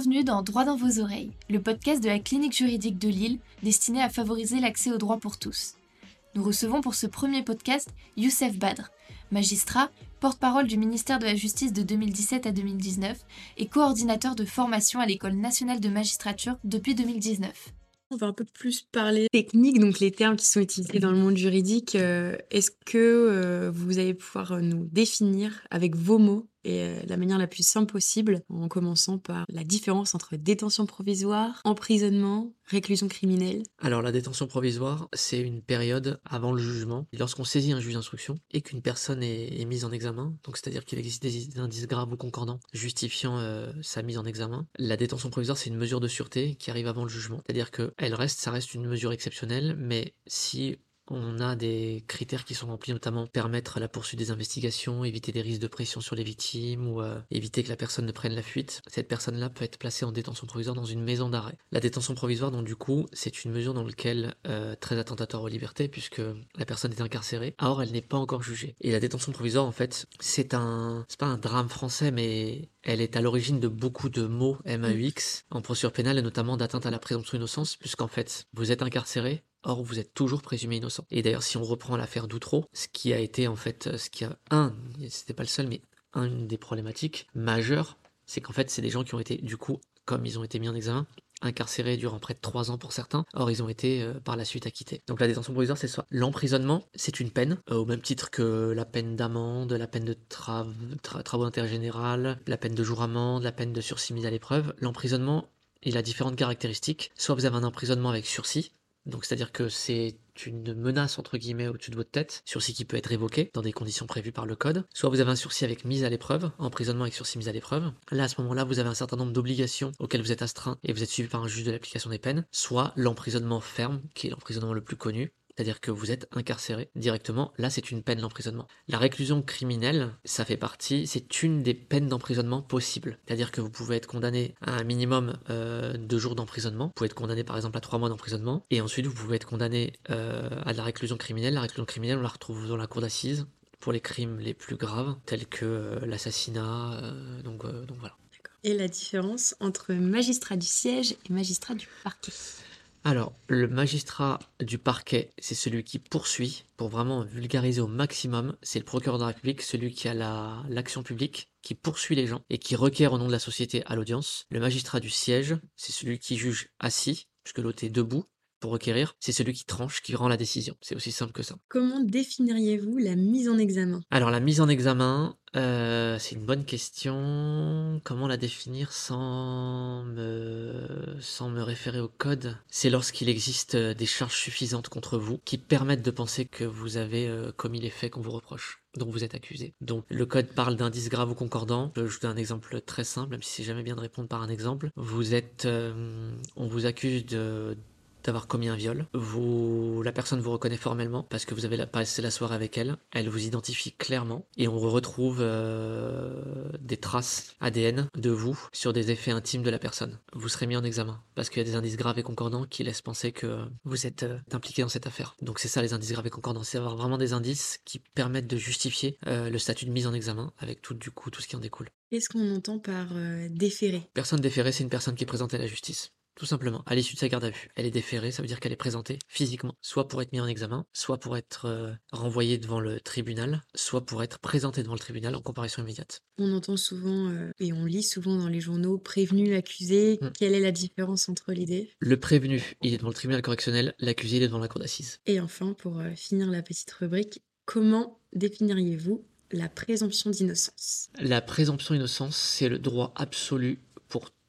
Bienvenue dans Droit dans vos oreilles, le podcast de la clinique juridique de Lille destiné à favoriser l'accès au droit pour tous. Nous recevons pour ce premier podcast Youssef Badr, magistrat, porte-parole du ministère de la Justice de 2017 à 2019 et coordinateur de formation à l'École nationale de magistrature depuis 2019. On va un peu plus parler technique, donc les termes qui sont utilisés dans le monde juridique. Euh, est-ce que euh, vous allez pouvoir nous définir avec vos mots et euh, la manière la plus simple possible, en commençant par la différence entre détention provisoire, emprisonnement, réclusion criminelle. Alors la détention provisoire, c'est une période avant le jugement, lorsqu'on saisit un juge d'instruction et qu'une personne est, mise en examen, donc c'est-à-dire qu'il existe des indices graves ou concordants justifiant euh, sa mise en examen. La détention provisoire, c'est une mesure de sûreté qui arrive avant le jugement, c'est-à-dire qu'elle reste, ça reste une mesure exceptionnelle, mais si on a des critères qui sont remplis, notamment permettre la poursuite des investigations, éviter des risques de pression sur les victimes ou euh, éviter que la personne ne prenne la fuite. Cette personne-là peut être placée en détention provisoire dans une maison d'arrêt. La détention provisoire, donc du coup, c'est une mesure dans laquelle euh, très attentatoire aux libertés puisque la personne est incarcérée. Or, elle n'est pas encore jugée. Et la détention provisoire, en fait, c'est un, c'est pas un drame français, mais elle est à l'origine de beaucoup de mots MAUX en procédure pénale et notamment d'atteinte à la présomption d'innocence, puisqu'en fait, vous êtes incarcéré, Or, vous êtes toujours présumé innocent. Et d'ailleurs, si on reprend l'affaire d'Outreau, ce qui a été en fait, ce qui a un, c'était pas le seul, mais une des problématiques majeures, c'est qu'en fait, c'est des gens qui ont été, du coup, comme ils ont été mis en examen, incarcérés durant près de trois ans pour certains. Or, ils ont été euh, par la suite acquittés. Donc la détention provisoire, c'est ça. L'emprisonnement, c'est une peine, euh, au même titre que la peine d'amende, la peine de travaux d'intérêt général, la peine de jour amende, la peine de sursis mise à l'épreuve. L'emprisonnement, il a différentes caractéristiques. Soit vous avez un emprisonnement avec sursis, donc c'est-à-dire que c'est une menace entre guillemets au-dessus de votre tête, sursis qui peut être révoqué dans des conditions prévues par le code. Soit vous avez un sursis avec mise à l'épreuve, emprisonnement avec sursis mise à l'épreuve. Là à ce moment-là, vous avez un certain nombre d'obligations auxquelles vous êtes astreint et vous êtes suivi par un juge de l'application des peines. Soit l'emprisonnement ferme, qui est l'emprisonnement le plus connu, c'est-à-dire que vous êtes incarcéré directement. Là, c'est une peine d'emprisonnement. La réclusion criminelle, ça fait partie, c'est une des peines d'emprisonnement possibles. C'est-à-dire que vous pouvez être condamné à un minimum euh, de jours d'emprisonnement. Vous pouvez être condamné par exemple à trois mois d'emprisonnement. Et ensuite, vous pouvez être condamné euh, à de la réclusion criminelle. La réclusion criminelle, on la retrouve dans la cour d'assises pour les crimes les plus graves, tels que euh, l'assassinat. donc, donc voilà. Et la différence entre magistrat du siège et magistrat du parquet? Alors, le magistrat du parquet, c'est celui qui poursuit, pour vraiment vulgariser au maximum, c'est le procureur de la République, celui qui a l'action publique, qui poursuit les gens et qui requiert au nom de la société à l'audience. Le magistrat du siège, c'est celui qui juge assis, puisque l'autre est debout, pour requérir, c'est celui qui tranche, qui rend la décision. C'est aussi simple que ça. Comment définiriez-vous la mise en examen? Alors la mise en examen, euh, c'est une bonne question. Comment la définir sans me, sans me référer au code? C'est lorsqu'il existe euh, des charges suffisantes contre vous qui permettent de penser que vous avez euh, commis les faits qu'on vous reproche dont vous êtes accusé. Donc le code parle d'indices graves ou concordants. Je vous donne un exemple très simple, même si c'est jamais bien de répondre par un exemple. Vous êtes, on vous accuse de d'avoir commis un viol. Vous, la personne vous reconnaît formellement parce que vous avez passé la soirée avec elle. Elle vous identifie clairement et on retrouve euh, des traces ADN de vous sur des effets intimes de la personne. Vous serez mis en examen parce qu'il y a des indices graves et concordants qui laissent penser que vous êtes euh, impliqué dans cette affaire. Donc c'est ça les indices graves et concordants, c'est avoir vraiment des indices qui permettent de justifier euh, le statut de mise en examen avec tout du coup tout ce qui en découle. Qu'est-ce qu'on entend par déféré? Personne déférée, c'est une personne qui est présentée à la justice tout simplement, à l'issue de sa garde à vue. Elle est déférée, ça veut dire qu'elle est présentée physiquement, soit pour être mise en examen, soit pour être euh, renvoyée devant le tribunal, soit pour être présentée devant le tribunal en comparaison immédiate. On entend souvent euh, et on lit souvent dans les journaux prévenu, l'accusé. Hmm. Quelle est la différence entre les deux? Le prévenu, il est devant le tribunal correctionnel, l'accusé, il est devant la cour d'assises. Et enfin, pour euh, finir la petite rubrique, comment définiriez-vous la présomption d'innocence? La présomption d'innocence, c'est le droit absolu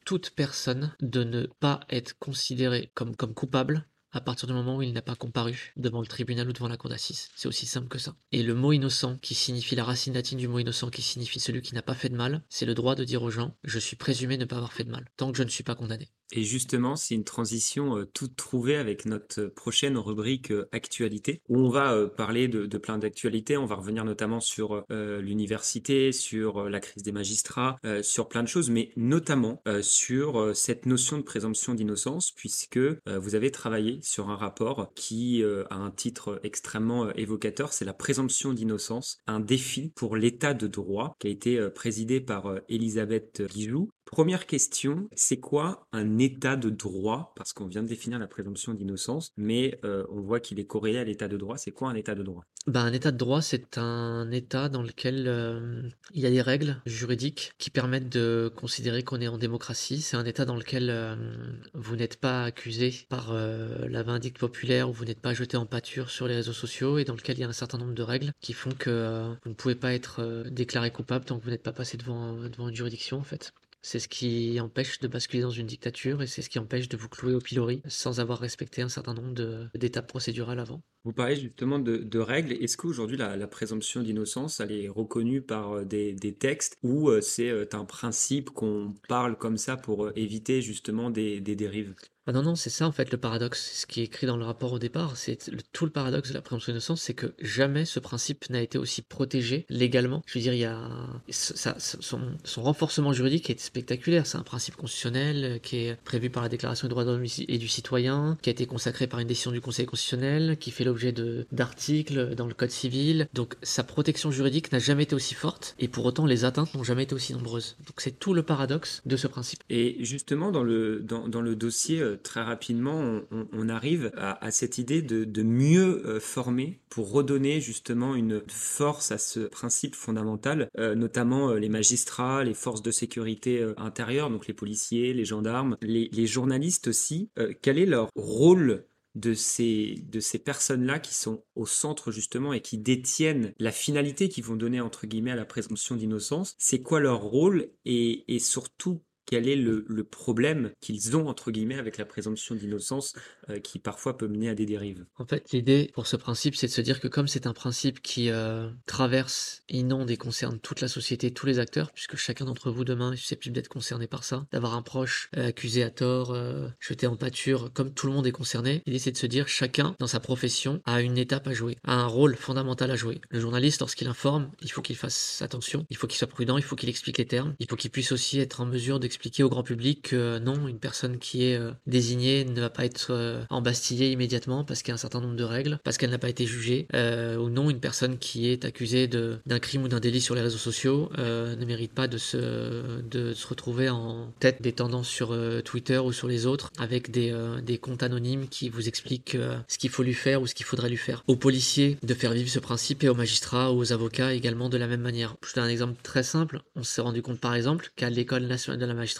toute personne de ne pas être considérée comme, comme coupable à partir du moment où il n'a pas comparu devant le tribunal ou devant la cour d'assises. C'est aussi simple que ça. Et le mot innocent, qui signifie la racine latine du mot innocent, qui signifie celui qui n'a pas fait de mal, c'est le droit de dire aux gens, je suis présumé ne pas avoir fait de mal, tant que je ne suis pas condamné. Et justement, c'est une transition euh, toute trouvée avec notre prochaine rubrique euh, actualité, où on va euh, parler de, plein d'actualités. On va revenir notamment sur l'université, sur la crise des magistrats, sur plein de choses, mais notamment sur cette notion de présomption d'innocence, puisque vous avez travaillé sur un rapport qui a un titre extrêmement évocateur, c'est la présomption d'innocence, un défi pour l'état de droit, qui a été présidé par Elisabeth Guijou, Première question, c'est quoi un état de droit? Parce qu'on vient de définir la présomption d'innocence, mais euh, on voit qu'il est corrélé à l'état de droit. C'est quoi un état de droit? Ben, un état de droit, c'est un état dans lequel euh, il y a des règles juridiques qui permettent de considérer qu'on est en démocratie. C'est un état dans lequel euh, vous n'êtes pas accusé par la vindicte populaire ou vous n'êtes pas jeté en pâture sur les réseaux sociaux et dans lequel il y a un certain nombre de règles qui font que vous ne pouvez pas être déclaré coupable tant que vous n'êtes pas passé devant, devant une juridiction en fait. C'est ce qui empêche de basculer dans une dictature et c'est ce qui empêche de vous clouer au pilori sans avoir respecté un certain nombre d'étapes procédurales avant. Vous parlez justement de, règles. Est-ce qu'aujourd'hui la, présomption d'innocence, elle est reconnue par euh, des, textes ou euh, c'est euh, un principe qu'on parle comme ça pour éviter justement des dérives? Ah non, non, c'est ça en fait le paradoxe. Ce qui est écrit dans le rapport au départ, c'est tout le paradoxe de la présomption d'innocence, c'est que jamais ce principe n'a été aussi protégé légalement. Je veux dire, il y a son, renforcement juridique est spectaculaire. C'est un principe constitutionnel euh, qui est prévu par la Déclaration des droits de l'homme et du citoyen, qui a été consacré par une décision du Conseil constitutionnel, qui fait l'objet d'articles dans le Code civil. Donc sa protection juridique n'a jamais été aussi forte, et pour autant les atteintes n'ont jamais été aussi nombreuses. Donc c'est tout le paradoxe de ce principe. Et justement dans le dans le dossier euh, très rapidement, on, arrive à, cette idée de, mieux euh, former pour redonner justement une force à ce principe fondamental, euh, notamment euh, les magistrats, les forces de sécurité intérieure, donc les policiers, les gendarmes, les, journalistes aussi. quel est leur rôle de ces, personnes-là qui sont au centre justement et qui détiennent la finalité qu'ils vont donner entre guillemets à la présomption d'innocence, c'est quoi leur rôle? Et surtout quel est le, problème qu'ils ont, entre guillemets, avec la présomption d'innocence euh, qui parfois peut mener à des dérives. En fait, l'idée pour ce principe, c'est de se dire que comme c'est un principe qui euh, traverse, inonde et concerne toute la société, tous les acteurs, puisque chacun d'entre vous demain est susceptible d'être concerné par ça, d'avoir un proche euh, accusé à tort, jeté en pâture, comme tout le monde est concerné, l'idée c'est de se dire chacun dans sa profession a une étape à jouer, a un rôle fondamental à jouer. Le journaliste, lorsqu'il informe, il faut qu'il fasse attention, il faut qu'il soit prudent, il faut qu'il explique les termes, il faut qu'il puisse aussi être en mesure de expliquer au grand public que non, une personne qui est euh, désignée ne va pas être euh, embastillée immédiatement parce qu'il y a un certain nombre de règles, parce qu'elle n'a pas été jugée, euh, ou non, une personne qui est accusée d'un crime ou d'un délit sur les réseaux sociaux ne mérite pas de se, de se retrouver en tête des tendances sur Twitter ou sur les autres avec des, des comptes anonymes qui vous expliquent ce qu'il faut lui faire ou ce qu'il faudrait lui faire. Aux policiers de faire vivre ce principe et aux magistrats aux avocats également de la même manière. Je donne un exemple très simple. On s'est rendu compte par exemple qu'à l'école nationale de la magistrature,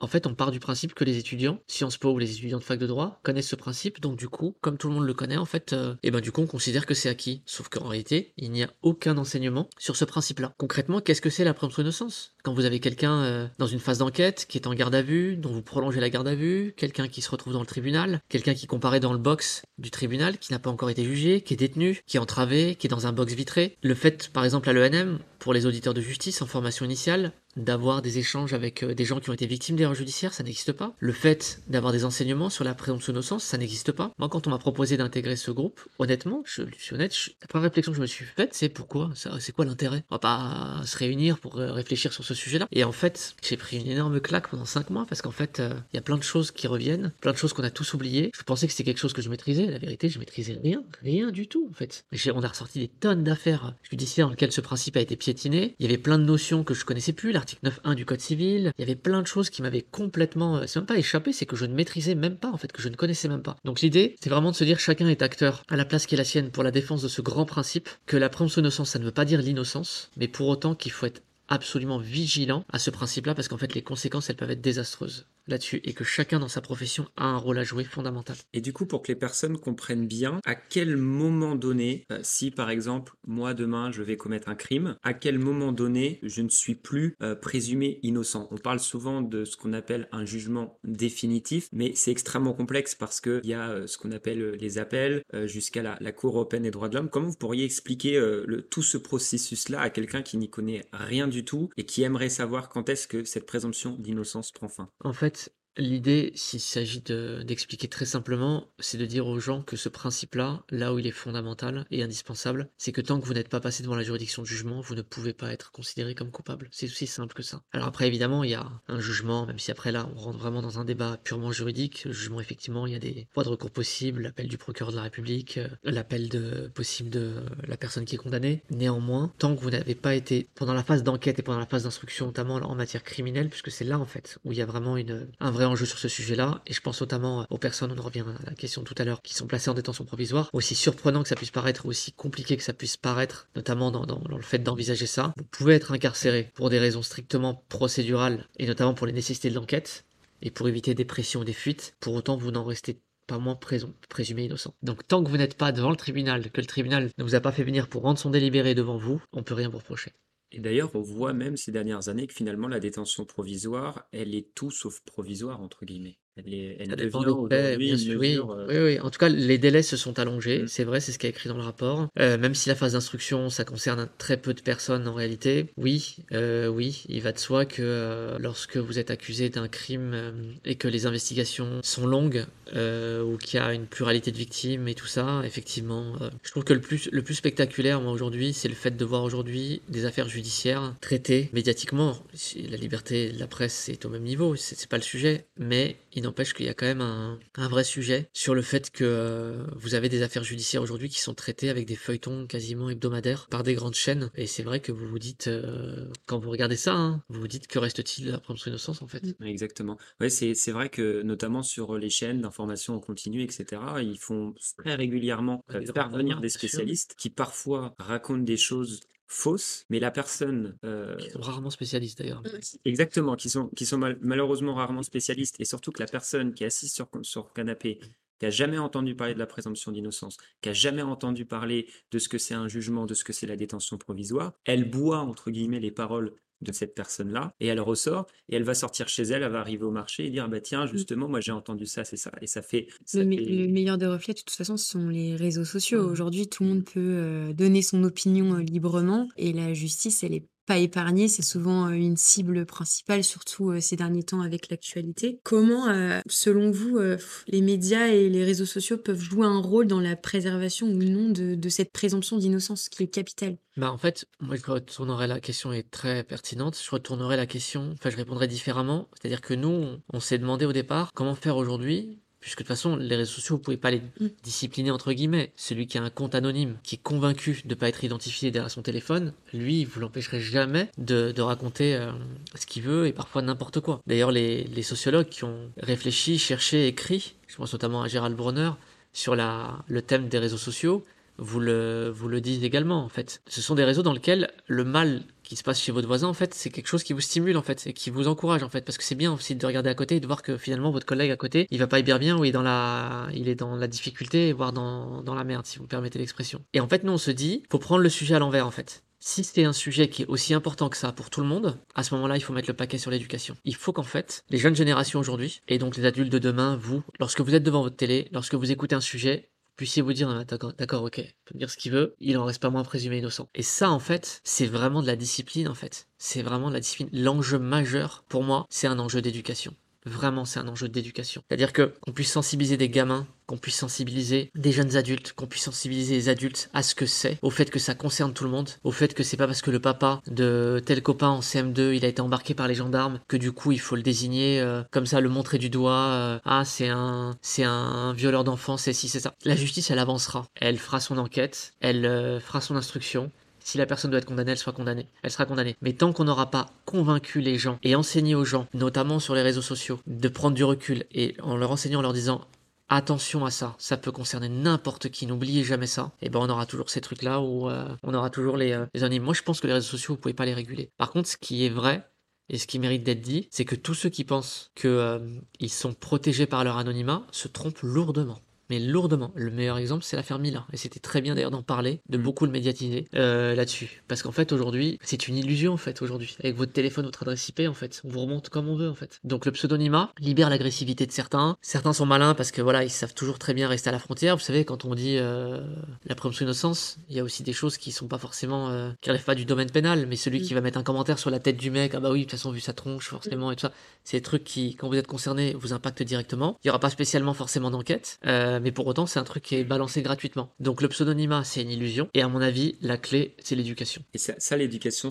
en fait, on part du principe que les étudiants, Sciences Po ou les étudiants de fac de droit, connaissent ce principe, donc du coup, comme tout le monde le connaît, en fait, et euh, eh ben du coup, on considère que c'est acquis. Sauf qu'en réalité, il n'y a aucun enseignement sur ce principe-là. Concrètement, qu'est-ce que c'est la présomption d'innocence Quand vous avez quelqu'un euh, dans une phase d'enquête qui est en garde à vue, dont vous prolongez la garde à vue, quelqu'un qui se retrouve dans le tribunal, quelqu'un qui comparaît dans le box du tribunal, qui n'a pas encore été jugé, qui est détenu, qui est entravé, qui est dans un box vitré. Le fait, par exemple, à l'ENM, pour les auditeurs de justice en formation initiale, d'avoir des échanges avec euh, des gens qui ont été victimes d'erreurs judiciaires, ça n'existe pas. Le fait d'avoir des enseignements sur la présomption d'innocence, ça n'existe pas. Moi, quand on m'a proposé d'intégrer ce groupe, honnêtement, je suis honnête, la première réflexion que je me suis faite, c'est pourquoi? C'est quoi l'intérêt? On va pas se réunir pour euh, réfléchir sur ce sujet-là. Et en fait, j'ai pris une énorme claque pendant 5 mois parce qu'en fait, euh, il y a plein de choses qui reviennent, plein de choses qu'on a tous oubliées. Je pensais que c'était quelque chose que je maîtrisais. La vérité, je maîtrisais rien, rien du tout en fait. On a ressorti des tonnes d'affaires judiciaires dans lesquelles ce principe a été piétiné. Il y avait plein de notions que je connaissais plus, l'article 9.1 du code civil. Il y avait plein de choses qui m'avaient complètement, euh, c'est même pas échappé, c'est que je ne maîtrisais même pas, en fait, que je ne connaissais même pas. Donc l'idée, c'est vraiment de se dire chacun est acteur à la place qui est la sienne pour la défense de ce grand principe, que la présomption d'innocence, ça ne veut pas dire l'innocence, mais pour autant qu'il faut être absolument vigilant à ce principe-là parce qu'en fait les conséquences elles peuvent être désastreuses là-dessus et que chacun dans sa profession a un rôle à jouer fondamental. Et du coup, pour que les personnes comprennent bien à quel moment donné, euh, si par exemple moi demain je vais commettre un crime, à quel moment donné je ne suis plus euh, présumé innocent? On parle souvent de ce qu'on appelle un jugement définitif, mais c'est extrêmement complexe parce qu'il y a euh, ce qu'on appelle les appels jusqu'à la, Cour européenne des droits de l'homme. Comment vous pourriez expliquer le, tout ce processus-là à quelqu'un qui n'y connaît rien du tout et qui aimerait savoir quand est-ce que cette présomption d'innocence prend fin? En fait, L'idée, s'il s'agit de- d'expliquer très simplement, c'est de dire aux gens que ce principe-là, là où il est fondamental et indispensable, c'est que tant que vous n'êtes pas passé devant la juridiction de jugement, vous ne pouvez pas être considéré comme coupable. C'est aussi simple que ça. Alors après, évidemment, il y a un jugement, même si après là, on rentre vraiment dans un débat purement juridique. Le jugement, effectivement, il y a des voies de recours possibles, l'appel du procureur de la République, euh, l'appel de possible de la personne qui est condamnée. Néanmoins, tant que vous n'avez pas été pendant la phase d'enquête et pendant la phase d'instruction, notamment en matière criminelle, puisque c'est là en fait où il y a vraiment un vrai enjeu sur ce sujet-là, et je pense notamment aux personnes, on en revient à la question tout à l'heure, qui sont placées en détention provisoire, aussi surprenant que ça puisse paraître, aussi compliqué que ça puisse paraître, notamment dans, dans- le fait d'envisager ça, vous pouvez être incarcéré pour des raisons strictement procédurales, et notamment pour les nécessités de l'enquête, et pour éviter des pressions ou des fuites, pour autant vous n'en restez pas moins présum- présumé innocent. Donc tant que vous n'êtes pas devant le tribunal, que le tribunal ne vous a pas fait venir pour rendre son délibéré devant vous, on peut rien vous reprocher. Et d'ailleurs, on voit même ces dernières années que finalement la détention provisoire, elle est tout sauf provisoire, entre guillemets. Elle, est, elle Ça dépend devient des faits, aujourd'hui bien une sûr, oui. mesure, euh, oui, oui. En tout cas, les délais se sont allongés. Mm. C'est vrai, c'est ce qui est écrit dans le rapport. Euh, même si la phase d'instruction, ça concerne très peu de personnes en réalité. Oui, euh, oui, il va de soi que lorsque vous êtes accusé d'un crime et que les investigations sont longues ou qu'il y a une pluralité de victimes et tout ça, effectivement, je trouve que le plus, le plus spectaculaire, moi, aujourd'hui, c'est le fait de voir aujourd'hui des affaires judiciaires traitées médiatiquement. La liberté de la presse est au même niveau, c'est pas le sujet, mais il n'empêche qu'il y a quand même un, un vrai sujet sur le fait que euh, vous avez des affaires judiciaires aujourd'hui qui sont traitées avec des feuilletons quasiment hebdomadaires par des grandes chaînes. Et c'est vrai que vous vous dites, euh, quand vous regardez ça, hein, vous vous dites que reste-t-il de la présomption d'innocence en fait? Oui, Exactement. Ouais, c'est, c'est vrai que notamment sur les chaînes d'information en continu, etc., ils font très régulièrement Des grands faire venir débats, des spécialistes qui parfois racontent des choses fausses, mais la personne euh, Qui sont rarement spécialistes d'ailleurs. Exactement, qui sont, qui sont mal- malheureusement rarement spécialistes, et surtout que la personne qui est assise sur, sur le canapé, qui a jamais entendu parler de la présomption d'innocence, qui a jamais entendu parler de ce que c'est un jugement, de ce que c'est la détention provisoire, elle boit, entre guillemets, les paroles de cette personne-là, et elle ressort, et elle va sortir chez elle, elle va arriver au marché et dire, ah bah tiens, justement, moi j'ai entendu ça, c'est ça, et ça fait... ça Le, me- fait- le meilleur des reflets, de toute façon, ce sont les réseaux sociaux. Mhm. Aujourd'hui, tout le monde peut euh, donner son opinion euh, librement et la justice, elle est pas épargnée. C'est souvent euh, une cible principale, surtout euh, ces derniers temps avec l'actualité. Comment, euh, selon vous, les médias et les réseaux sociaux peuvent jouer un rôle dans la préservation ou non de, de cette présomption d'innocence qui est capitale? Bah en fait, moi je retournerai la question est très pertinente. Je retournerai la question, enfin je répondrai différemment. C'est-à-dire que nous, on, on s'est demandé au départ comment faire aujourd'hui, puisque de toute façon les réseaux sociaux, vous pouvez pas les Mm. discipliner entre guillemets. Celui qui a un compte anonyme, qui est convaincu de pas être identifié derrière son téléphone, lui, vous l'empêcherez jamais de, de raconter euh, ce qu'il veut et parfois n'importe quoi. D'ailleurs, les, les sociologues qui ont réfléchi, cherché, écrit, je pense notamment à Gérald Bronner, sur la, le thème des réseaux sociaux, vous le, vous le dites également, en fait. Ce sont des réseaux dans lesquels le mal qui se passe chez votre voisin, en fait, c'est quelque chose qui vous stimule, en fait, et qui vous encourage, en fait, parce que c'est bien aussi de regarder à côté et de voir que finalement votre collègue à côté, il va pas hyper bien ou il est dans la, il est dans la difficulté, voire dans, dans la merde, si vous me permettez l'expression. Et en fait, nous, on se dit, faut prendre le sujet à l'envers, en fait. Si c'est un sujet qui est aussi important que ça pour tout le monde, à ce moment-là, il faut mettre le paquet sur l'éducation. Il faut qu'en fait, les jeunes générations aujourd'hui, et donc les adultes de demain, vous, lorsque vous êtes devant votre télé, lorsque vous écoutez un sujet, puissiez vous dire, Ah, d'accord, d'accord, ok, il peut dire ce qu'il veut, il en reste pas moins présumé innocent. Et ça, en fait, c'est vraiment de la discipline, en fait. C'est vraiment de la discipline. L'enjeu majeur, pour moi, c'est un enjeu d'éducation. Vraiment, c'est un enjeu d'éducation. C'est-à-dire que qu'on puisse sensibiliser des gamins, qu'on puisse sensibiliser des jeunes adultes, qu'on puisse sensibiliser les adultes à ce que c'est, au fait que ça concerne tout le monde, au fait que c'est pas parce que le papa de tel copain en CM2 il a été embarqué par les gendarmes que du coup il faut le désigner euh, comme ça, le montrer du doigt. euh, ah, c'est un, c'est un violeur d'enfants, c'est si, c'est ça. La justice, elle avancera. Elle fera son enquête, elle euh, fera son instruction. Si la personne doit être condamnée, elle sera condamnée. Mais tant qu'on n'aura pas convaincu les gens et enseigné aux gens, notamment sur les réseaux sociaux, de prendre du recul et en leur enseignant, en leur disant attention à ça, ça peut concerner n'importe qui, n'oubliez jamais ça, et ben on aura toujours ces trucs-là où euh, on aura toujours les, euh, anonymes. Moi je pense que les réseaux sociaux, vous pouvez pas les réguler. Par contre, ce qui est vrai, et ce qui mérite d'être dit, c'est que tous ceux qui pensent que euh, sont protégés par leur anonymat se trompent lourdement. Mais lourdement. Le meilleur exemple, c'est l'affaire Mila. Et c'était très bien d'ailleurs d'en parler, de Mm. beaucoup le médiatiser euh, là-dessus. Parce qu'en fait, aujourd'hui, c'est une illusion, en fait, aujourd'hui. Avec votre téléphone, votre adresse IP, en fait, on vous remonte comme on veut, en fait. Donc le pseudonymat libère l'agressivité de certains. Certains sont malins parce que voilà, ils savent toujours très bien rester à la frontière. Vous savez, quand on dit euh, la présomption d'innocence, il y a aussi des choses qui sont pas forcément, euh, qui relèvent pas du domaine pénal, mais celui qui va mettre un commentaire sur la tête du mec, ah bah oui, de toute façon, vu sa tronche, forcément, et tout ça, c'est des trucs qui, quand vous êtes concerné, vous impactent directement. Il y aura pas spécialement forcément d'enquête, euh, mais pour autant, c'est un truc qui est balancé gratuitement. Donc le pseudonymat, c'est une illusion, et à mon avis, la clé, c'est l'éducation. Et ça, l'éducation,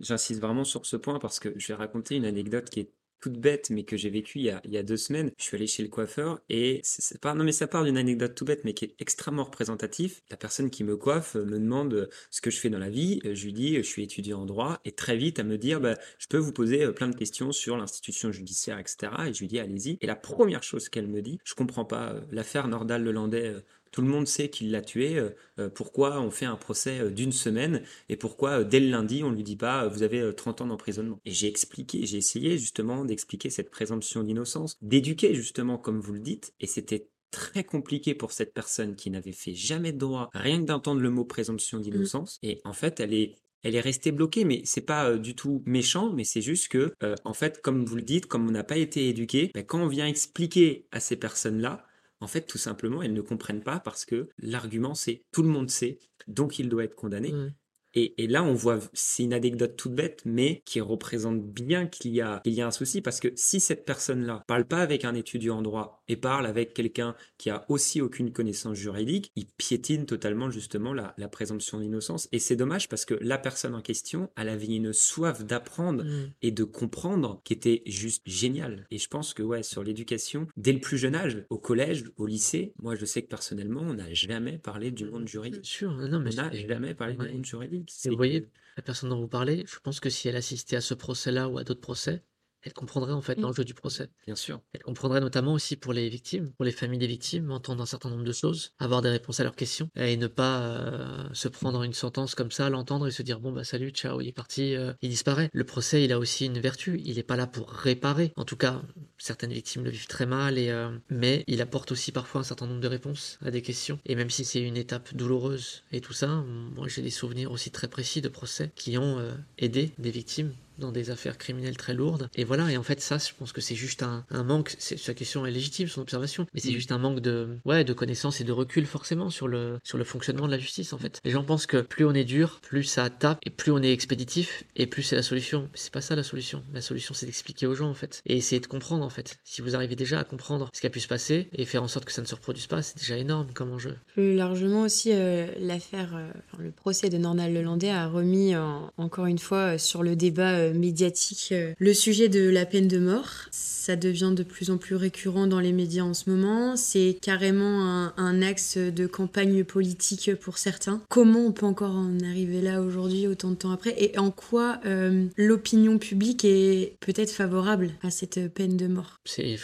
j'insiste vraiment sur ce point parce que je vais raconter une anecdote qui est toute bête, mais que j'ai vécue il y a, il y a deux semaines. Je suis allé chez le coiffeur et c'est pas, non mais ça part d'une anecdote tout bête, mais qui est extrêmement représentatif. La personne qui me coiffe euh, me demande euh, ce que je fais dans la vie. Euh, Je lui dis, je suis étudiant en droit et très vite à me dire, bah, je peux vous poser plein de questions sur l'institution judiciaire, etc. Et je lui dis, allez-y. Et la première chose qu'elle me dit, je comprends pas l'affaire Nordal-Lelandais. Tout le monde sait qu'il l'a tué. euh, euh, pourquoi on fait un procès euh, d'une semaine et pourquoi dès le lundi on lui dit pas vous avez euh, 30 ans d'emprisonnement Et j'ai expliqué, j'ai essayé justement d'expliquer cette présomption d'innocence, d'éduquer justement comme vous le dites, et c'était très compliqué pour cette personne qui n'avait fait jamais de droit, rien que d'entendre le mot présomption d'innocence. Et en fait, elle est elle est restée bloquée, mais c'est pas euh, du tout méchant, mais c'est juste que, euh, en fait, comme vous le dites, comme on n'a pas été éduqué, ben, quand on vient expliquer à ces personnes-là, en fait, tout simplement, elles ne comprennent pas parce que l'argument, c'est tout le monde sait, donc il doit être condamné. Mm. Et, et là, on voit, c'est une anecdote toute bête, mais qui représente bien qu'il y a, qu'il y a un souci, parce que si cette personne-là parle pas avec un étudiant en droit et parle avec quelqu'un qui a aussi aucune connaissance juridique, il piétine totalement justement la, la présomption d'innocence. Et c'est dommage parce que la personne en question, elle avait une soif d'apprendre Mm. et de comprendre qui était juste génial. Et je pense que ouais, sur l'éducation, dès le plus jeune âge, au collège, au lycée, moi je sais que personnellement, on n'a jamais parlé du monde Bien juridique. sûr, non, mais On n'a jamais parlé ouais. du monde juridique. Et vous voyez, la personne dont vous parlez, je pense que si elle assistait à ce procès-là ou à d'autres procès, elle comprendrait en fait Mm. l'enjeu du procès. Bien sûr. Elle comprendrait notamment aussi pour les victimes, pour les familles des victimes, entendre un certain nombre de choses, avoir des réponses à leurs questions et ne pas euh, se prendre une sentence comme ça, l'entendre et se dire bon bah salut, ciao, il est parti, euh, il disparaît. Le procès, il a aussi une vertu, il n'est pas là pour réparer. En tout cas, certaines victimes le vivent très mal et euh, mais il apporte aussi parfois un certain nombre de réponses à des questions. Et même si c'est une étape douloureuse et tout ça, moi j'ai des souvenirs aussi très précis de procès qui ont aidé des victimes dans des affaires criminelles très lourdes. Et voilà, et en fait, ça, je pense que c'est juste un, un manque. Sa question est légitime, son observation, mais c'est Mm. juste un manque de, ouais, de connaissances et de recul, forcément, sur le, sur le fonctionnement de la justice, en fait. Les gens pensent que plus on est dur, plus ça tape, et plus on est expéditif, et plus c'est la solution. Mais c'est pas ça la solution. La solution, c'est d'expliquer aux gens, en fait, et essayer de comprendre, en fait. Si vous arrivez déjà à comprendre ce qui a pu se passer, et faire en sorte que ça ne se reproduise pas, c'est déjà énorme comme enjeu. Plus largement aussi, euh, l'affaire, euh, le procès de Nordal Lelandais a remis encore une fois euh, sur le débat médiatique euh, le sujet de la peine de mort. Ça devient de plus en plus récurrent dans les médias en ce moment. C'est carrément un, axe de campagne politique pour certains. Comment on peut encore en arriver là aujourd'hui, autant de temps après? Et en quoi euh, l'opinion publique est peut-être favorable à cette peine de mort? C'est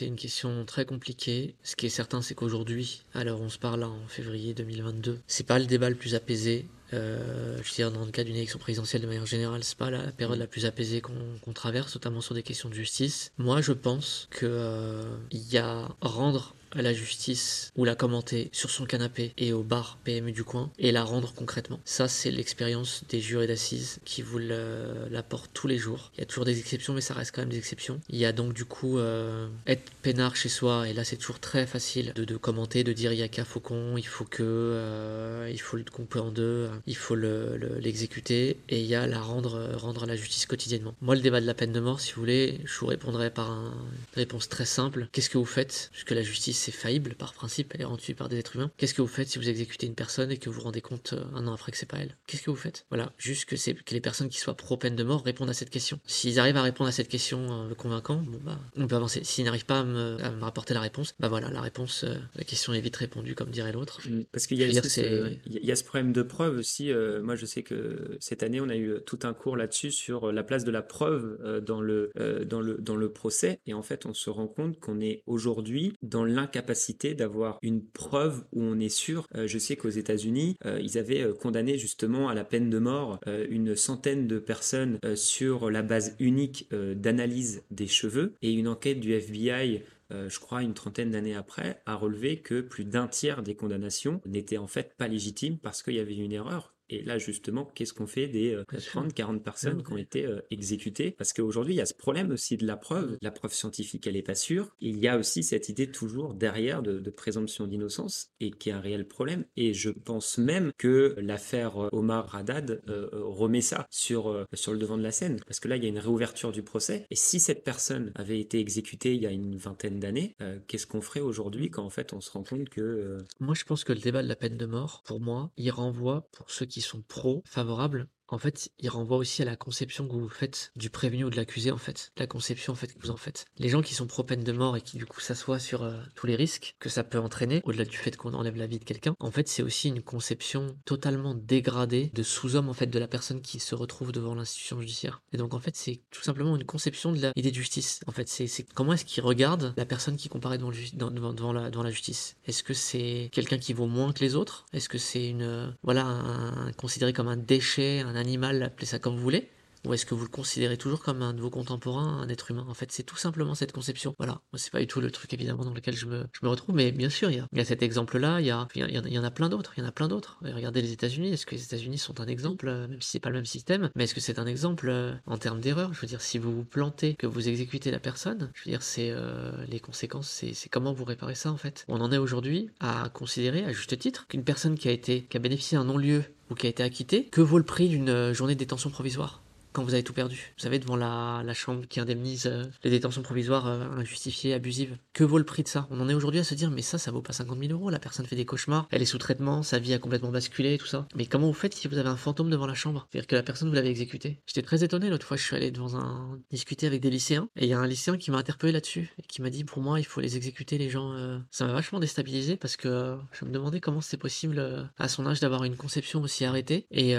une question très compliquée. Ce qui est certain, c'est qu'aujourd'hui, alors on se parle là en février 2022, c'est pas le débat le plus apaisé. Euh, je veux dire, dans le cas d'une élection présidentielle de manière générale, c'est pas la période la plus apaisée qu'on traverse, notamment sur des questions de justice. Moi, je pense que euh, il y a rendre à la justice ou la commenter sur son canapé et au bar PMU du coin et la rendre concrètement. Ça, c'est l'expérience des jurés d'assises qui vous le- l'apportent tous les jours. Il y a toujours des exceptions, mais ça reste quand même des exceptions. Il y a donc du coup euh, être peinard chez soi et là c'est toujours très facile de, commenter, de dire il y a qu'à Faucon, il faut que euh, il faut le couper en deux, il faut le- le- l'exécuter et il y a la rendre rendre à la justice quotidiennement. Moi, le débat de la peine de mort, si vous voulez, je vous répondrai par un- une réponse très simple. Qu'est-ce que vous faites? Puisque la justice c'est faillible par principe, elle est rendue par des êtres humains. Qu'est-ce que vous faites si vous exécutez une personne et que vous vous rendez compte euh, un an après que c'est pas elle? Qu'est-ce que vous faites? Voilà, juste que, c'est- que les personnes qui soient pro peine de mort répondent à cette question. S'ils arrivent à répondre à cette question euh, convaincant, bon bah on peut avancer. S'ils n'arrivent pas à me, à me rapporter la réponse, bah voilà, la réponse, euh, la question est vite répondue, comme dirait l'autre. Mm. Parce qu'il y, a ce- y a- problème de preuve aussi. euh, moi, je sais que cette année, on a eu tout un cours là-dessus sur la place de la preuve euh, dans, le, euh, dans, le, dans le procès. Et en fait, on se rend compte qu'on est aujourd'hui dans l'incapacité d'avoir une preuve où on est sûr. Euh, je sais qu'aux États-Unis, euh, ils avaient euh, condamné justement à la peine de mort une centaine de personnes sur la base unique d'analyse des cheveux. Et une enquête du FBI je crois une trentaine d'années après, a relevé que plus d'un tiers des condamnations n'étaient en fait pas légitimes parce qu'il y avait une erreur. Et là, justement, qu'est-ce qu'on fait des euh, 30, 40 personnes qui ont été euh, exécutées? Parce qu'aujourd'hui, il y a ce problème aussi de la preuve. La preuve scientifique, elle n'est pas sûre. Il y a aussi cette idée toujours derrière de, de présomption d'innocence et qui est un réel problème. Et je pense même que l'affaire euh, Omar Haddad euh, euh, remet ça sur, euh, sur le devant de la scène. Parce que là, il y a une réouverture du procès. Et si cette personne avait été exécutée il y a une vingtaine d'années, euh, qu'est-ce qu'on ferait aujourd'hui quand en fait on se rend compte que euh, Moi, je pense que le débat de la peine de mort, pour moi, il renvoie, pour ceux qui sont pro, favorables, en fait, il renvoie aussi à la conception que vous faites du prévenu ou de l'accusé, en fait. La conception, en fait, que vous en faites. Les gens qui sont pro peine de mort et qui, du coup, s'assoient sur euh, tous les risques que ça peut entraîner, au-delà du fait qu'on enlève la vie de quelqu'un, en fait, c'est aussi une conception totalement dégradée de sous-homme, en fait, de la personne qui se retrouve devant l'institution judiciaire. Et donc, en fait, c'est tout simplement une conception de l'idée de justice. En fait, c'est comment est-ce qu'il regarde la personne qui comparaît devant, dans- la justice? Est-ce que c'est quelqu'un qui vaut moins que les autres? Est-ce que c'est une, euh, voilà, un, considéré comme un déchet, un animal, appelez ça comme vous voulez ou est-ce que vous le considérez toujours comme un de vos contemporains, un être humain? En fait, c'est tout simplement cette conception. Voilà, c'est pas du tout le truc évidemment dans lequel je me, je me retrouve, mais bien sûr, il y a, il y a cet exemple-là, il y, il, y en a plein d'autres, il y en a plein d'autres. Regardez les États-Unis, est-ce que les États-Unis sont un exemple, euh, même si c'est pas le même système, mais est-ce que c'est un exemple euh, en termes d'erreur Je veux dire, si vous vous plantez, que vous exécutez la personne, je veux dire, c'est euh, les conséquences, c'est comment vous réparez ça en fait? On en est aujourd'hui à considérer, à juste titre, qu'une personne qui a été, qui a bénéficié d'un non-lieu ou qui a été acquittée, que vaut le prix d'une euh, journée de détention provisoire? Quand vous avez tout perdu. Vous savez, devant la, la chambre qui indemnise euh, les détentions provisoires euh, injustifiées, abusives. Que vaut le prix de ça? On en est aujourd'hui à se dire, mais ça, ça vaut pas 50 000 euros. La personne fait des cauchemars, elle est sous traitement, sa vie a complètement basculé, tout ça. Mais comment vous faites si vous avez un fantôme devant la chambre? C'est-à-dire que la personne, vous l'avez exécutée. J'étais très étonné l'autre fois, je suis allé devant un... discuter avec des lycéens, et il y a un lycéen qui m'a interpellé là-dessus, et qui m'a dit, pour moi, il faut les exécuter, les gens. euh. Ça m'a vachement déstabilisé, parce que je me demandais comment c'était possible, à son âge, d'avoir une conception aussi arrêtée, et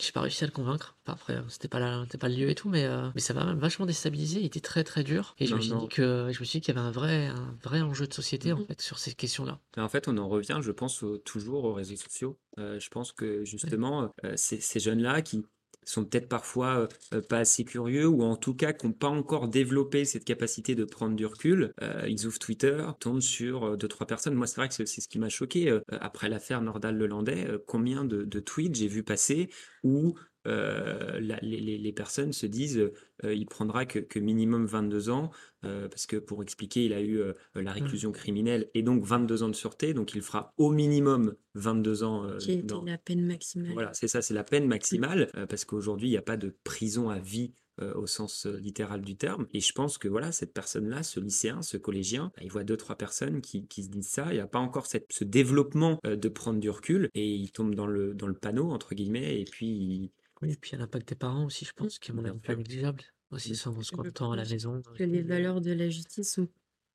j'ai pas réussi à le convaincre. Enfin, après, c'était pas, la- c'était pas le lieu et tout, mais, euh, mais ça m'a vachement déstabilisé. Il était très très dur. Et je Non, me suis non. dit que je me suis dit qu'il y avait un vrai, un vrai enjeu de société en Mhm. fait sur ces questions-là. En fait, on en revient, je pense, au- toujours aux réseaux sociaux. Euh, je pense que justement, euh, ces, ces jeunes-là qui sont peut-être parfois euh, pas assez curieux ou en tout cas qui n'ont pas encore développé cette capacité de prendre du recul, euh, ils ouvrent Twitter, tombent sur euh, deux, trois personnes. Moi, c'est vrai que c'est ce qui m'a choqué après l'affaire Nordal-Lelandais. combien de, de tweets j'ai vu passer où euh, la- les, personnes se disent euh, il prendra que, que minimum 22 ans euh, parce que pour expliquer il a eu la réclusion criminelle et donc 22 ans de sûreté donc il fera au minimum 22 ans Qui dans- la peine maximale. voilà c'est ça c'est la peine maximale euh, parce qu'aujourd'hui il n'y a pas de prison à vie au sens littéral du terme. Et je pense que voilà cette personne là ce lycéen ce collégien bah, il voit deux trois personnes qui, qui se disent ça. Il n'y a pas encore cette, ce développement de prendre du recul et il tombe dans le dans le panneau entre guillemets et puis il- Oui, et puis il y a l'impact des parents aussi, je pense, qui est mon avis pas négligeable. Aussi, sans se temps à la maison. que les valeurs de la justice sont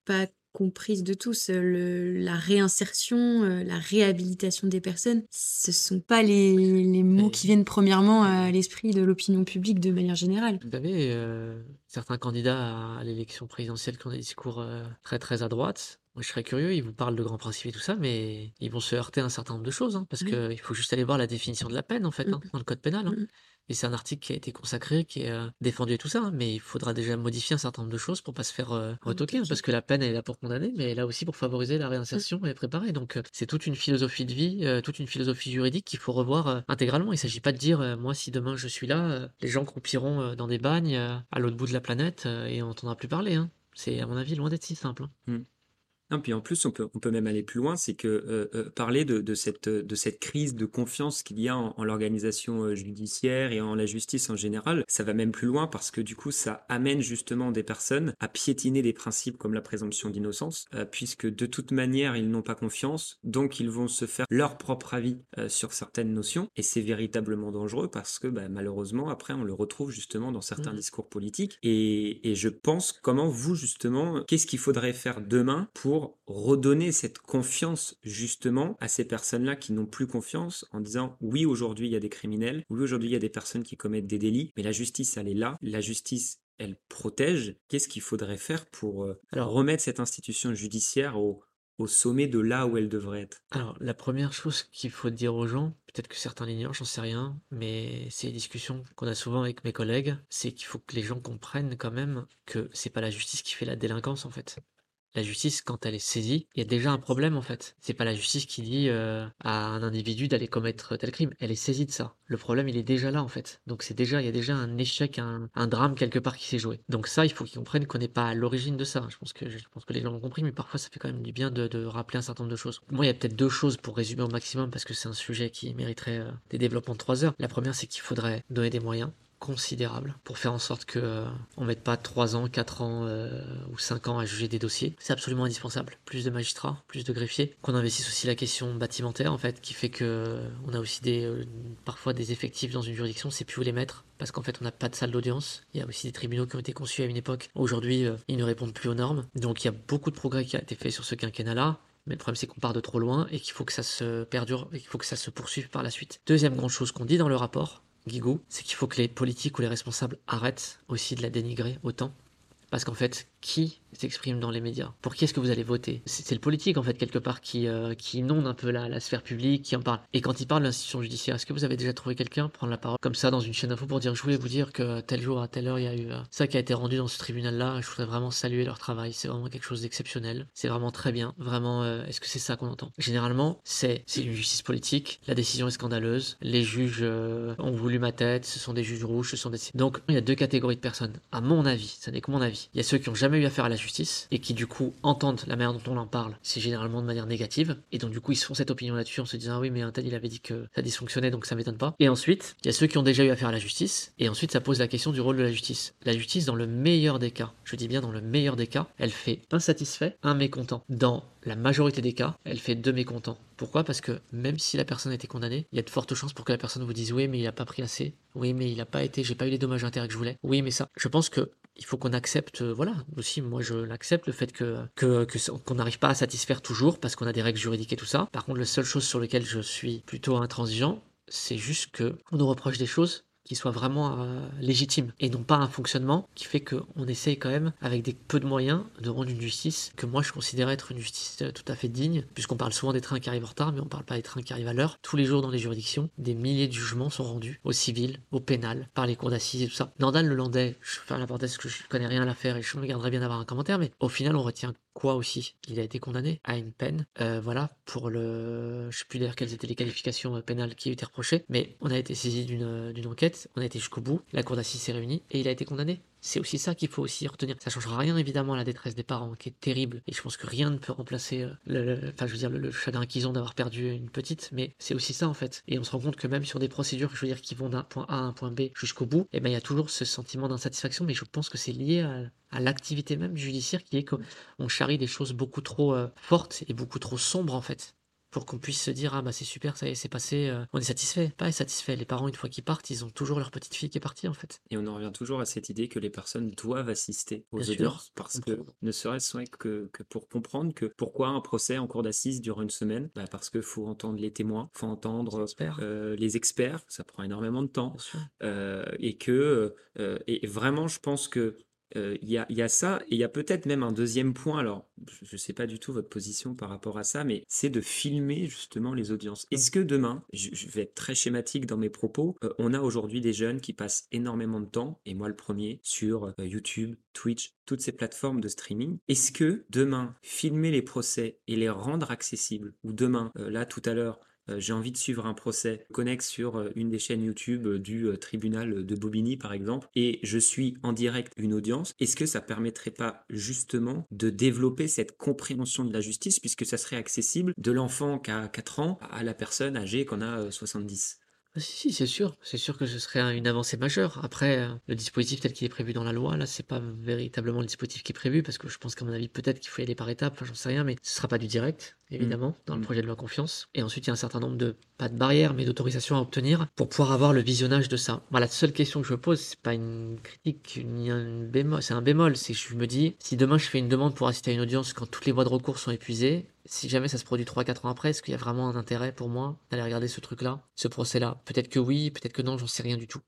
pas comprises de tous. Euh, Le, la réinsertion, euh, la réhabilitation des personnes, ce sont pas les, les mots Et- qui viennent premièrement à l'esprit de l'opinion publique de manière générale. Vous savez, euh, certains candidats à l'élection présidentielle qui ont des discours euh, très très à droite, moi je serais curieux, ils vous parlent de grands principes et tout ça, mais ils vont se heurter à un certain nombre de choses, hein, parce Oui. que il faut juste aller voir la définition de la peine en fait, hein, Mhm. dans le code pénal. hein. Mhm. Et c'est un article qui a été consacré, qui est euh, défendu et tout ça, hein, mais il faudra déjà modifier un certain nombre de choses pour pas se faire euh, retoquer, hein, parce que la peine elle est là pour condamner, mais elle est là aussi pour favoriser la réinsertion et préparer. Donc euh, c'est toute une philosophie de vie, toute une philosophie juridique qu'il faut revoir intégralement. Il s'agit pas de dire, moi si demain je suis là, les gens croupiront dans des bagnes à l'autre bout de la planète et on n'entendra plus parler. hein. C'est à mon avis loin d'être si simple. hein. Non, puis en plus, on peut, on peut même aller plus loin, c'est que euh, euh, parler de, de, cette, de cette crise de confiance qu'il y a en, en l'organisation euh, judiciaire et en la justice en général, ça va même plus loin parce que du coup, ça amène justement des personnes à piétiner des principes comme la présomption d'innocence, euh, puisque de toute manière, ils n'ont pas confiance, donc ils vont se faire leur propre avis sur certaines notions, et c'est véritablement dangereux parce que bah, malheureusement, après, on le retrouve justement dans certains Mhm. discours politiques, et, et je pense comment vous, justement, qu'est-ce qu'il faudrait faire demain pour redonner cette confiance justement à ces personnes-là qui n'ont plus confiance en disant oui aujourd'hui il y a des criminels, oui aujourd'hui il y a des personnes qui commettent des délits, mais la justice elle est là, la justice elle protège. Qu'est-ce qu'il faudrait faire pour euh, remettre cette institution judiciaire au, au sommet de là où elle devrait être? Alors, la première chose qu'il faut dire aux gens, peut-être que certains l'ignorent, j'en sais rien, mais c'est des discussions qu'on a souvent avec mes collègues, c'est qu'il faut que les gens comprennent quand même que c'est pas la justice qui fait la délinquance en fait. La justice, quand elle est saisie, il y a déjà un problème en fait. C'est pas la justice qui dit euh, à un individu d'aller commettre tel crime. Elle est saisie de ça. Le problème, il est déjà là en fait. Donc c'est déjà, il y a déjà un échec, un, drame quelque part qui s'est joué. Donc ça, il faut qu'ils comprennent qu'on n'est pas à l'origine de ça. Je pense que je pense que les gens l'ont compris, mais parfois ça fait quand même du bien de, de rappeler un certain nombre de choses. Moi, il y a peut-être deux choses pour résumer au maximum parce que c'est un sujet qui mériterait euh, des développements de trois heures. La première, c'est qu'il faudrait donner des moyens considérable pour faire en sorte que euh, on mette pas 3 ans, 4 ans euh, ou 5 ans à juger des dossiers. C'est absolument indispensable. Plus de magistrats, plus de greffiers. Qu'on investisse aussi la question bâtimentaire en fait, qui fait que euh, on a aussi des parfois des effectifs dans une juridiction, c'est plus où les mettre parce qu'en fait on n'a pas de salle d'audience. Il y a aussi des tribunaux qui ont été conçus à une époque. Aujourd'hui, ils ne répondent plus aux normes. Donc il y a beaucoup de progrès qui a été fait sur ce quinquennat-là. Mais le problème, c'est qu'on part de trop loin et qu'il faut que ça se perdure et qu'il faut que ça se poursuive par la suite. Deuxième grande chose qu'on dit dans le rapport, Guigou, c'est qu'il faut que les politiques ou les responsables arrêtent aussi de la dénigrer autant. Parce qu'en fait, qui s'exprime dans les médias? Pour qui est-ce que vous allez voter? C'est le politique, en fait, quelque part, qui, euh, qui inonde un peu la, la, sphère publique, qui en parle. Et quand il parle de l'institution judiciaire, est-ce que vous avez déjà trouvé quelqu'un prendre la parole comme ça dans une chaîne d'info pour dire je voulais vous dire que tel jour à telle heure il y a eu euh, ça qui a été rendu dans ce tribunal-là Je voudrais vraiment saluer leur travail. C'est vraiment quelque chose d'exceptionnel. C'est vraiment très bien. Vraiment, euh, est-ce que c'est ça qu'on entend? Généralement, c'est une justice politique. La décision est scandaleuse. Les juges ont voulu ma tête. Ce sont des juges rouges. Ce sont des. Donc, il y a deux catégories de personnes. À mon avis, ça n'est que mon avis. Il y a ceux qui ont jamais eu affaire à la justice et qui du coup entendent la manière dont on en parle, c'est généralement de manière négative et donc du coup ils se font cette opinion là-dessus en se disant ah oui mais un tel il avait dit que ça dysfonctionnait donc ça m'étonne pas. Et ensuite il y a ceux qui ont déjà eu affaire à la justice et ensuite ça pose la question du rôle de la justice. La justice dans le meilleur des cas, je dis bien dans le meilleur des cas, elle fait un satisfait, un mécontent. Dans la majorité des cas, elle fait deux mécontents. Pourquoi? Parce que même si la personne a été condamnée, il y a de fortes chances pour que la personne vous dise oui mais il a pas pris assez, oui mais il a pas été, j'ai pas eu les dommages intérêts que je voulais, oui mais ça. Je pense que il faut qu'on accepte, euh, voilà, aussi moi je l'accepte, le fait que qu'on n'arrive pas à satisfaire toujours parce qu'on a des règles juridiques et tout ça. Par contre, la seule chose sur laquelle je suis plutôt intransigeant, c'est juste que on nous reproche des choses qui soit vraiment euh, légitime et non pas un fonctionnement qui fait qu'on essaye quand même, avec des peu de moyens, de rendre une justice que moi je considère être une justice euh, tout à fait digne, puisqu'on parle souvent des trains qui arrivent en retard, mais on parle pas des trains qui arrivent à l'heure. Tous les jours dans les juridictions, des milliers de jugements sont rendus au civil, au pénal, par les cours d'assises et tout ça. Nordal le Landais, je fais la parenthèse que je connais rien à l'affaire et je me garderais bien d'avoir un commentaire, mais au final on retient quoi aussi Il a été condamné à une peine, euh, voilà, pour le... Je sais plus d'ailleurs quelles étaient les qualifications euh, pénales qui étaient reprochées, mais on a été saisi d'une enquête, on a été jusqu'au bout, la cour d'assises s'est réunie, et il a été condamné. C'est aussi ça qu'il faut aussi retenir. Ça changera rien évidemment à la détresse des parents, qui est terrible, et je pense que rien ne peut remplacer euh, le, enfin je veux dire le, chagrin qu'ils ont d'avoir perdu une petite, mais c'est aussi ça en fait. Et on se rend compte que même sur des procédures, je veux dire, qui vont d'un point A à un point B jusqu'au bout, et eh ben il y a toujours ce sentiment d'insatisfaction, mais je pense que c'est lié à, à l'activité même judiciaire qui est qu'on charrie des choses beaucoup trop euh, fortes et beaucoup trop sombres en fait pour qu'on puisse se dire ah bah c'est super ça y est c'est passé euh, on est satisfait. Pas satisfait. Les parents une fois qu'ils partent ils ont toujours leur petite fille qui est partie en fait. Et on en revient toujours à cette idée que les personnes doivent assister aux audiences parce que ne serait-ce que, que, pour comprendre que pourquoi un procès en cours d'assises dure une semaine bah parce que faut entendre les témoins faut entendre euh, les experts. Ça prend énormément de temps. Et que et vraiment je pense que il y, a, y, a, ça, et il y a peut-être même un deuxième point, alors je ne sais pas du tout votre position par rapport à ça, mais c'est de filmer justement les audiences. Mmh. Est-ce que demain, je, vais être très schématique dans mes propos, on a aujourd'hui des jeunes qui passent énormément de temps, et moi le premier, sur YouTube, Twitch, toutes ces plateformes de streaming. Est-ce que demain, filmer les procès et les rendre accessibles, ou demain, là tout à l'heure, euh, j'ai envie de suivre un procès connexe sur euh, une des chaînes YouTube euh, du tribunal de Bobigny par exemple, et je suis en direct une audience, est-ce que ça permettrait pas justement de développer cette compréhension de la justice puisque ça serait accessible de l'enfant qui a 4 ans à la personne âgée qu'on a 70 ah, si, si, c'est sûr. C'est sûr que ce serait une avancée majeure. Après, euh, le dispositif tel qu'il est prévu dans la loi, là, c'est pas véritablement le dispositif qui est prévu, parce que je pense qu'à mon avis, peut-être qu'il faut y aller par étapes, enfin, j'en sais rien, mais ce sera pas du direct, mmh. évidemment, dans le mmh. projet de loi confiance. Et ensuite, il y a un certain nombre de, pas de barrières, mais d'autorisations à obtenir pour pouvoir avoir le visionnage de ça. Moi, la seule question que je pose, c'est pas une critique, ni un bémol, c'est un bémol, c'est que je me dis, si demain je fais une demande pour assister à une audience quand toutes les voies de recours sont épuisées, si jamais ça se produit 3-4 ans après, est-ce qu'il y a vraiment un intérêt pour moi d'aller regarder ce truc-là, ce procès-là? Peut-être que oui, peut-être que non, j'en sais rien du tout.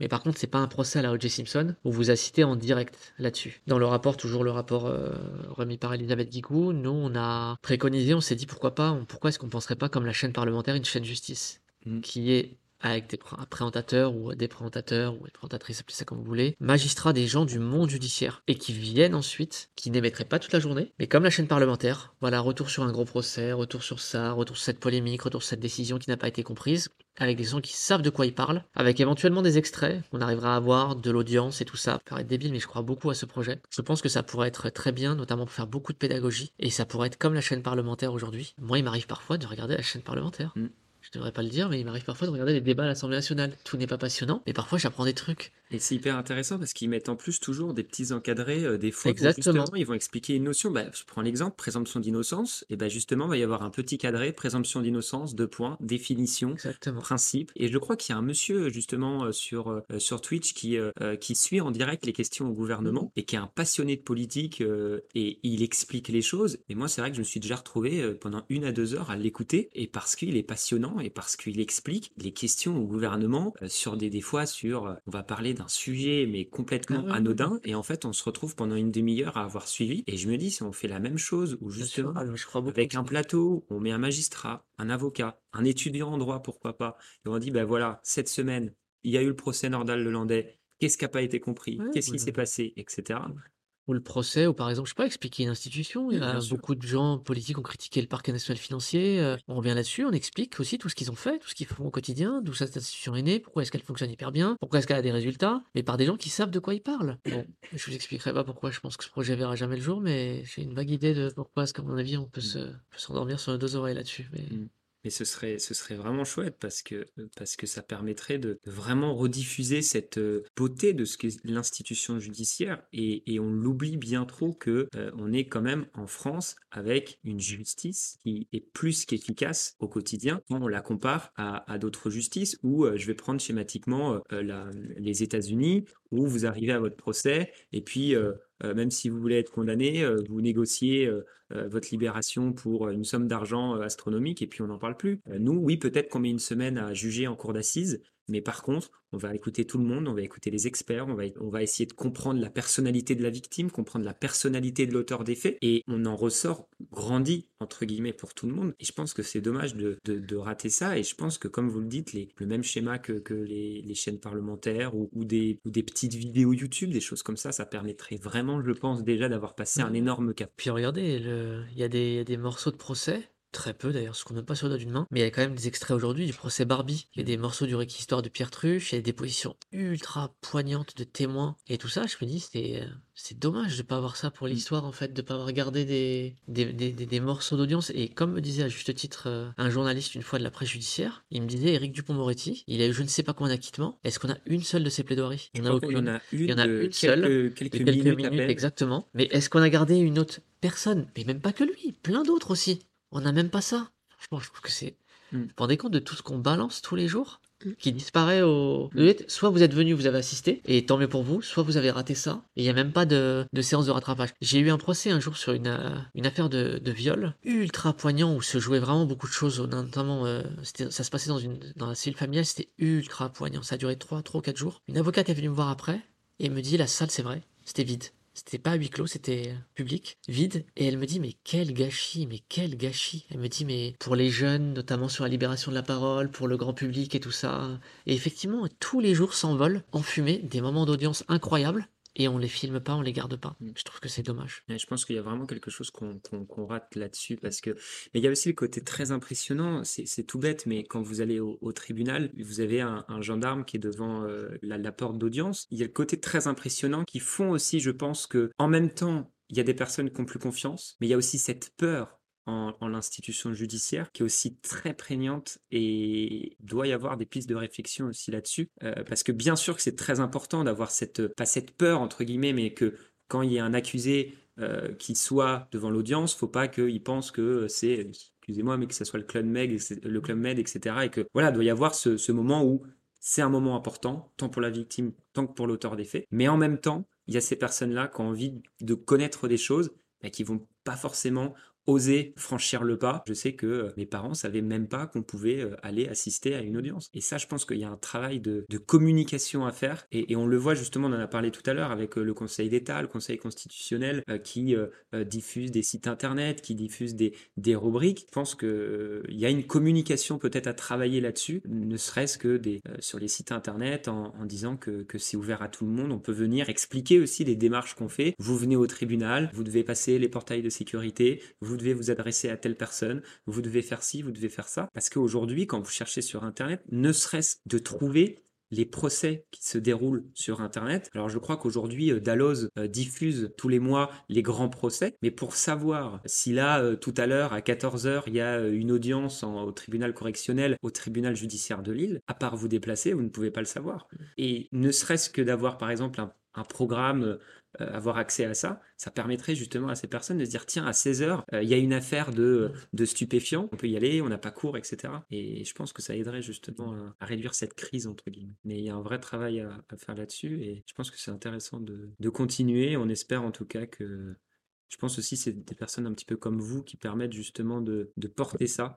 Mais par contre, c'est pas un procès à la O.J. Simpson où vous assistez en direct là-dessus. Dans le rapport, toujours le rapport euh, remis par Elisabeth Guigou, nous, on a préconisé, on s'est dit pourquoi pas, pourquoi est-ce qu'on penserait pas comme la chaîne parlementaire une chaîne justice mmh. qui est avec des présentateurs ou des présentateurs ou des présentatrices, appelez ça comme vous voulez, magistrats des gens du monde judiciaire et qui viennent ensuite, qui n'émettraient pas toute la journée, mais comme la chaîne parlementaire, voilà, retour sur un gros procès, retour sur ça, retour sur cette polémique, retour sur cette décision qui n'a pas été comprise, avec des gens qui savent de quoi ils parlent, avec éventuellement des extraits qu'on arrivera à avoir, de l'audience et tout ça. Ça paraît débile, mais je crois beaucoup à ce projet. Je pense que ça pourrait être très bien, notamment pour faire beaucoup de pédagogie, et ça pourrait être comme la chaîne parlementaire aujourd'hui. Moi, il m'arrive parfois de regarder la chaîne parlementaire. Mm. Je devrais pas le dire, mais il m'arrive parfois de regarder les débats à l'Assemblée nationale. Tout n'est pas passionnant, mais parfois j'apprends des trucs. Et c'est hyper intéressant parce qu'ils mettent en plus toujours des petits encadrés, euh, des fois. Exactement. Ils vont expliquer une notion. Bah, je prends l'exemple, présomption d'innocence. Et ben justement, il va y avoir un petit cadré, présomption d'innocence, deux points, définition, Exactement. principe. Et je crois qu'il y a un monsieur justement euh, sur, euh, sur Twitch qui, qui suit en direct les questions au gouvernement mmh. et qui est un passionné de politique et il explique les choses. Et moi, c'est vrai que je me suis déjà retrouvé pendant une à deux heures à l'écouter et parce qu'il est passionnant et parce qu'il explique les questions au gouvernement sur des, des fois sur, on va parler d'un sujet mais complètement ah anodin. Et en fait on se retrouve pendant une demi-heure à avoir suivi. Et je me dis si on fait la même chose ou justement ah, avec un plateau on met un magistrat un avocat un étudiant en droit pourquoi pas et on dit ben voilà cette semaine il y a eu le procès Nordal Lelandais qu'est-ce qui n'a pas été compris qu'est-ce qui s'est passé etc ou le procès, ou par exemple, je sais pas, expliquer une institution. Il y a beaucoup de gens politiques ont critiqué le parquet national financier. Euh, on revient là-dessus, on explique aussi tout ce qu'ils ont fait, tout ce qu'ils font au quotidien, d'où cette institution est née, pourquoi est-ce qu'elle fonctionne hyper bien, pourquoi est-ce qu'elle a des résultats, mais par des gens qui savent de quoi ils parlent. Bon, je vous expliquerai pas pourquoi je pense que ce projet verra jamais le jour, mais j'ai une vague idée de pourquoi est-ce qu'à mon avis, on peut mmh. s'endormir sur nos deux oreilles là-dessus. Mais... Mmh. Mais ce serait, ce serait vraiment chouette parce que, parce que ça permettrait de, vraiment rediffuser cette euh, beauté de ce qu'est l'institution judiciaire et, on l'oublie bien trop que euh, on est quand même en France avec une justice qui est plus qu'efficace au quotidien quand on la compare à, d'autres justices où euh, je vais prendre schématiquement les États-Unis où vous arrivez à votre procès et puis euh, même si vous voulez être condamné, euh, vous négociez euh, votre libération pour une somme d'argent astronomique et puis on n'en parle plus. nous, oui, peut-être qu'on met une semaine à juger en cour d'assises, mais par contre, on va écouter tout le monde, on va écouter les experts, on va, on va essayer de comprendre la personnalité de la victime, comprendre la personnalité de l'auteur des faits, et on en ressort grandi, entre guillemets, pour tout le monde. Et je pense que c'est dommage de, de, rater ça, et je pense que, comme vous le dites, les, le même schéma que, que les, les, chaînes parlementaires ou, ou, des, ou des petites vidéos YouTube, des choses comme ça, ça permettrait vraiment, je pense, déjà d'avoir passé un énorme cap. Puis regardez, il y, y a des morceaux de procès Très peu d'ailleurs, ce qu'on n'a pas sur le doigt d'une main. Mais il y a quand même des extraits aujourd'hui du procès Barbie. Il y a des morceaux du réquisitoire de Pierre Truche, il y a des positions ultra poignantes de témoins et tout ça. Je me dis, c'est, c'est dommage de pas avoir ça pour l'histoire en fait, de pas avoir gardé des, des, des, des morceaux d'audience. Et comme me disait à juste titre euh, un journaliste une fois de la presse judiciaire, il me disait Éric Dupont-Moretti, il a eu je ne sais pas combien d'acquittements. Est-ce qu'on a une seule de ses plaidoiries? On a aucune. Il y en a une, il y en a une seule, quelques, quelques minutes, exactement. Mais est-ce qu'on a gardé une autre personne? Mais même pas que lui, plein d'autres aussi. On n'a même pas ça. Franchement, je trouve que c'est. Mm. Vous vous rendez compte de tout ce qu'on balance tous les jours mm. qui disparaît au. Mm. Soit vous êtes venu, vous avez assisté, et tant mieux pour vous, soit vous avez raté ça, et il n'y a même pas de, séance de rattrapage. J'ai eu un procès un jour sur une, euh, une affaire de, viol, ultra poignant, où se jouait vraiment beaucoup de choses, notamment, euh, ça se passait dans, une, dans la cellule familiale, c'était ultra poignant. Ça a duré 3, 3 ou 4 jours. Une avocate est venue me voir après, et me dit la salle, c'est vrai, c'était vide. C'était pas huis clos, c'était public, vide. Et elle me dit, mais quel gâchis, mais quel gâchis. Elle me dit, mais pour les jeunes, notamment sur la libération de la parole, pour le grand public et tout ça. Et effectivement, tous les jours s'envolent en fumée des moments d'audience incroyables et on les filme pas, on les garde pas. Mm. Je trouve que c'est dommage. je pense qu'il y a vraiment quelque chose qu'on rate là-dessus parce que mais il y a aussi le côté très impressionnant. C'est tout bête, mais quand vous allez au, tribunal, vous avez un, gendarme qui est devant euh, la, porte d'audience. Il y a le côté très impressionnant qui font aussi, je pense que en même temps il y a des personnes qui ont plus confiance, mais il y a aussi cette peur en, l'institution judiciaire, qui est aussi très prégnante et doit y avoir des pistes de réflexion aussi là-dessus, euh, parce que bien sûr que c'est très important d'avoir cette, pas cette peur entre guillemets, mais que quand il y a un accusé euh, qui soit devant l'audience, faut pas qu'il pense que c'est, excusez-moi, mais que ce soit le club Med, le club Med, etc. Et que voilà, doit y avoir ce, ce moment où c'est un moment important, tant pour la victime, tant que pour l'auteur des faits. Mais en même temps, il y a ces personnes-là qui ont envie de connaître des choses, mais qui vont pas forcément osé franchir le pas. Je sais que euh, mes parents savaient même pas qu'on pouvait euh, aller assister à une audience. Et ça, je pense qu'il y a un travail de, communication à faire. Et, on le voit justement, on en a parlé tout à l'heure avec euh, le Conseil d'État, le Conseil constitutionnel qui diffuse des sites internet, qui diffuse des, des rubriques. Je pense qu'il il y a une communication peut-être à travailler là-dessus, ne serait-ce que sur les sites internet en, disant que, que c'est ouvert à tout le monde. On peut venir expliquer aussi les démarches qu'on fait. Vous venez au tribunal, vous devez passer les portails de sécurité, vous devez vous adresser à telle personne, vous devez faire ci, vous devez faire ça. Parce qu'aujourd'hui, quand vous cherchez sur Internet, ne serait-ce de trouver les procès qui se déroulent sur Internet. Alors je crois qu'aujourd'hui, euh, Dalloz euh, diffuse tous les mois les grands procès, mais pour savoir si là, euh, tout à l'heure, à 14h, il y a une audience au tribunal correctionnel, au tribunal judiciaire de Lille, à part vous déplacer, vous ne pouvez pas le savoir. Et ne serait-ce que d'avoir, par exemple, un programme euh, avoir accès à ça, ça permettrait justement à ces personnes de se dire tiens, à 16 heures, euh, il y a une affaire de, de stupéfiants, on peut y aller, on n'a pas cours, etc. Et je pense que ça aiderait justement à, réduire cette crise, entre guillemets. Mais il y a un vrai travail à, faire là-dessus et je pense que c'est intéressant de, de continuer. On espère en tout cas que. Je pense aussi c'est des personnes un petit peu comme vous qui permettent justement de, de porter ça.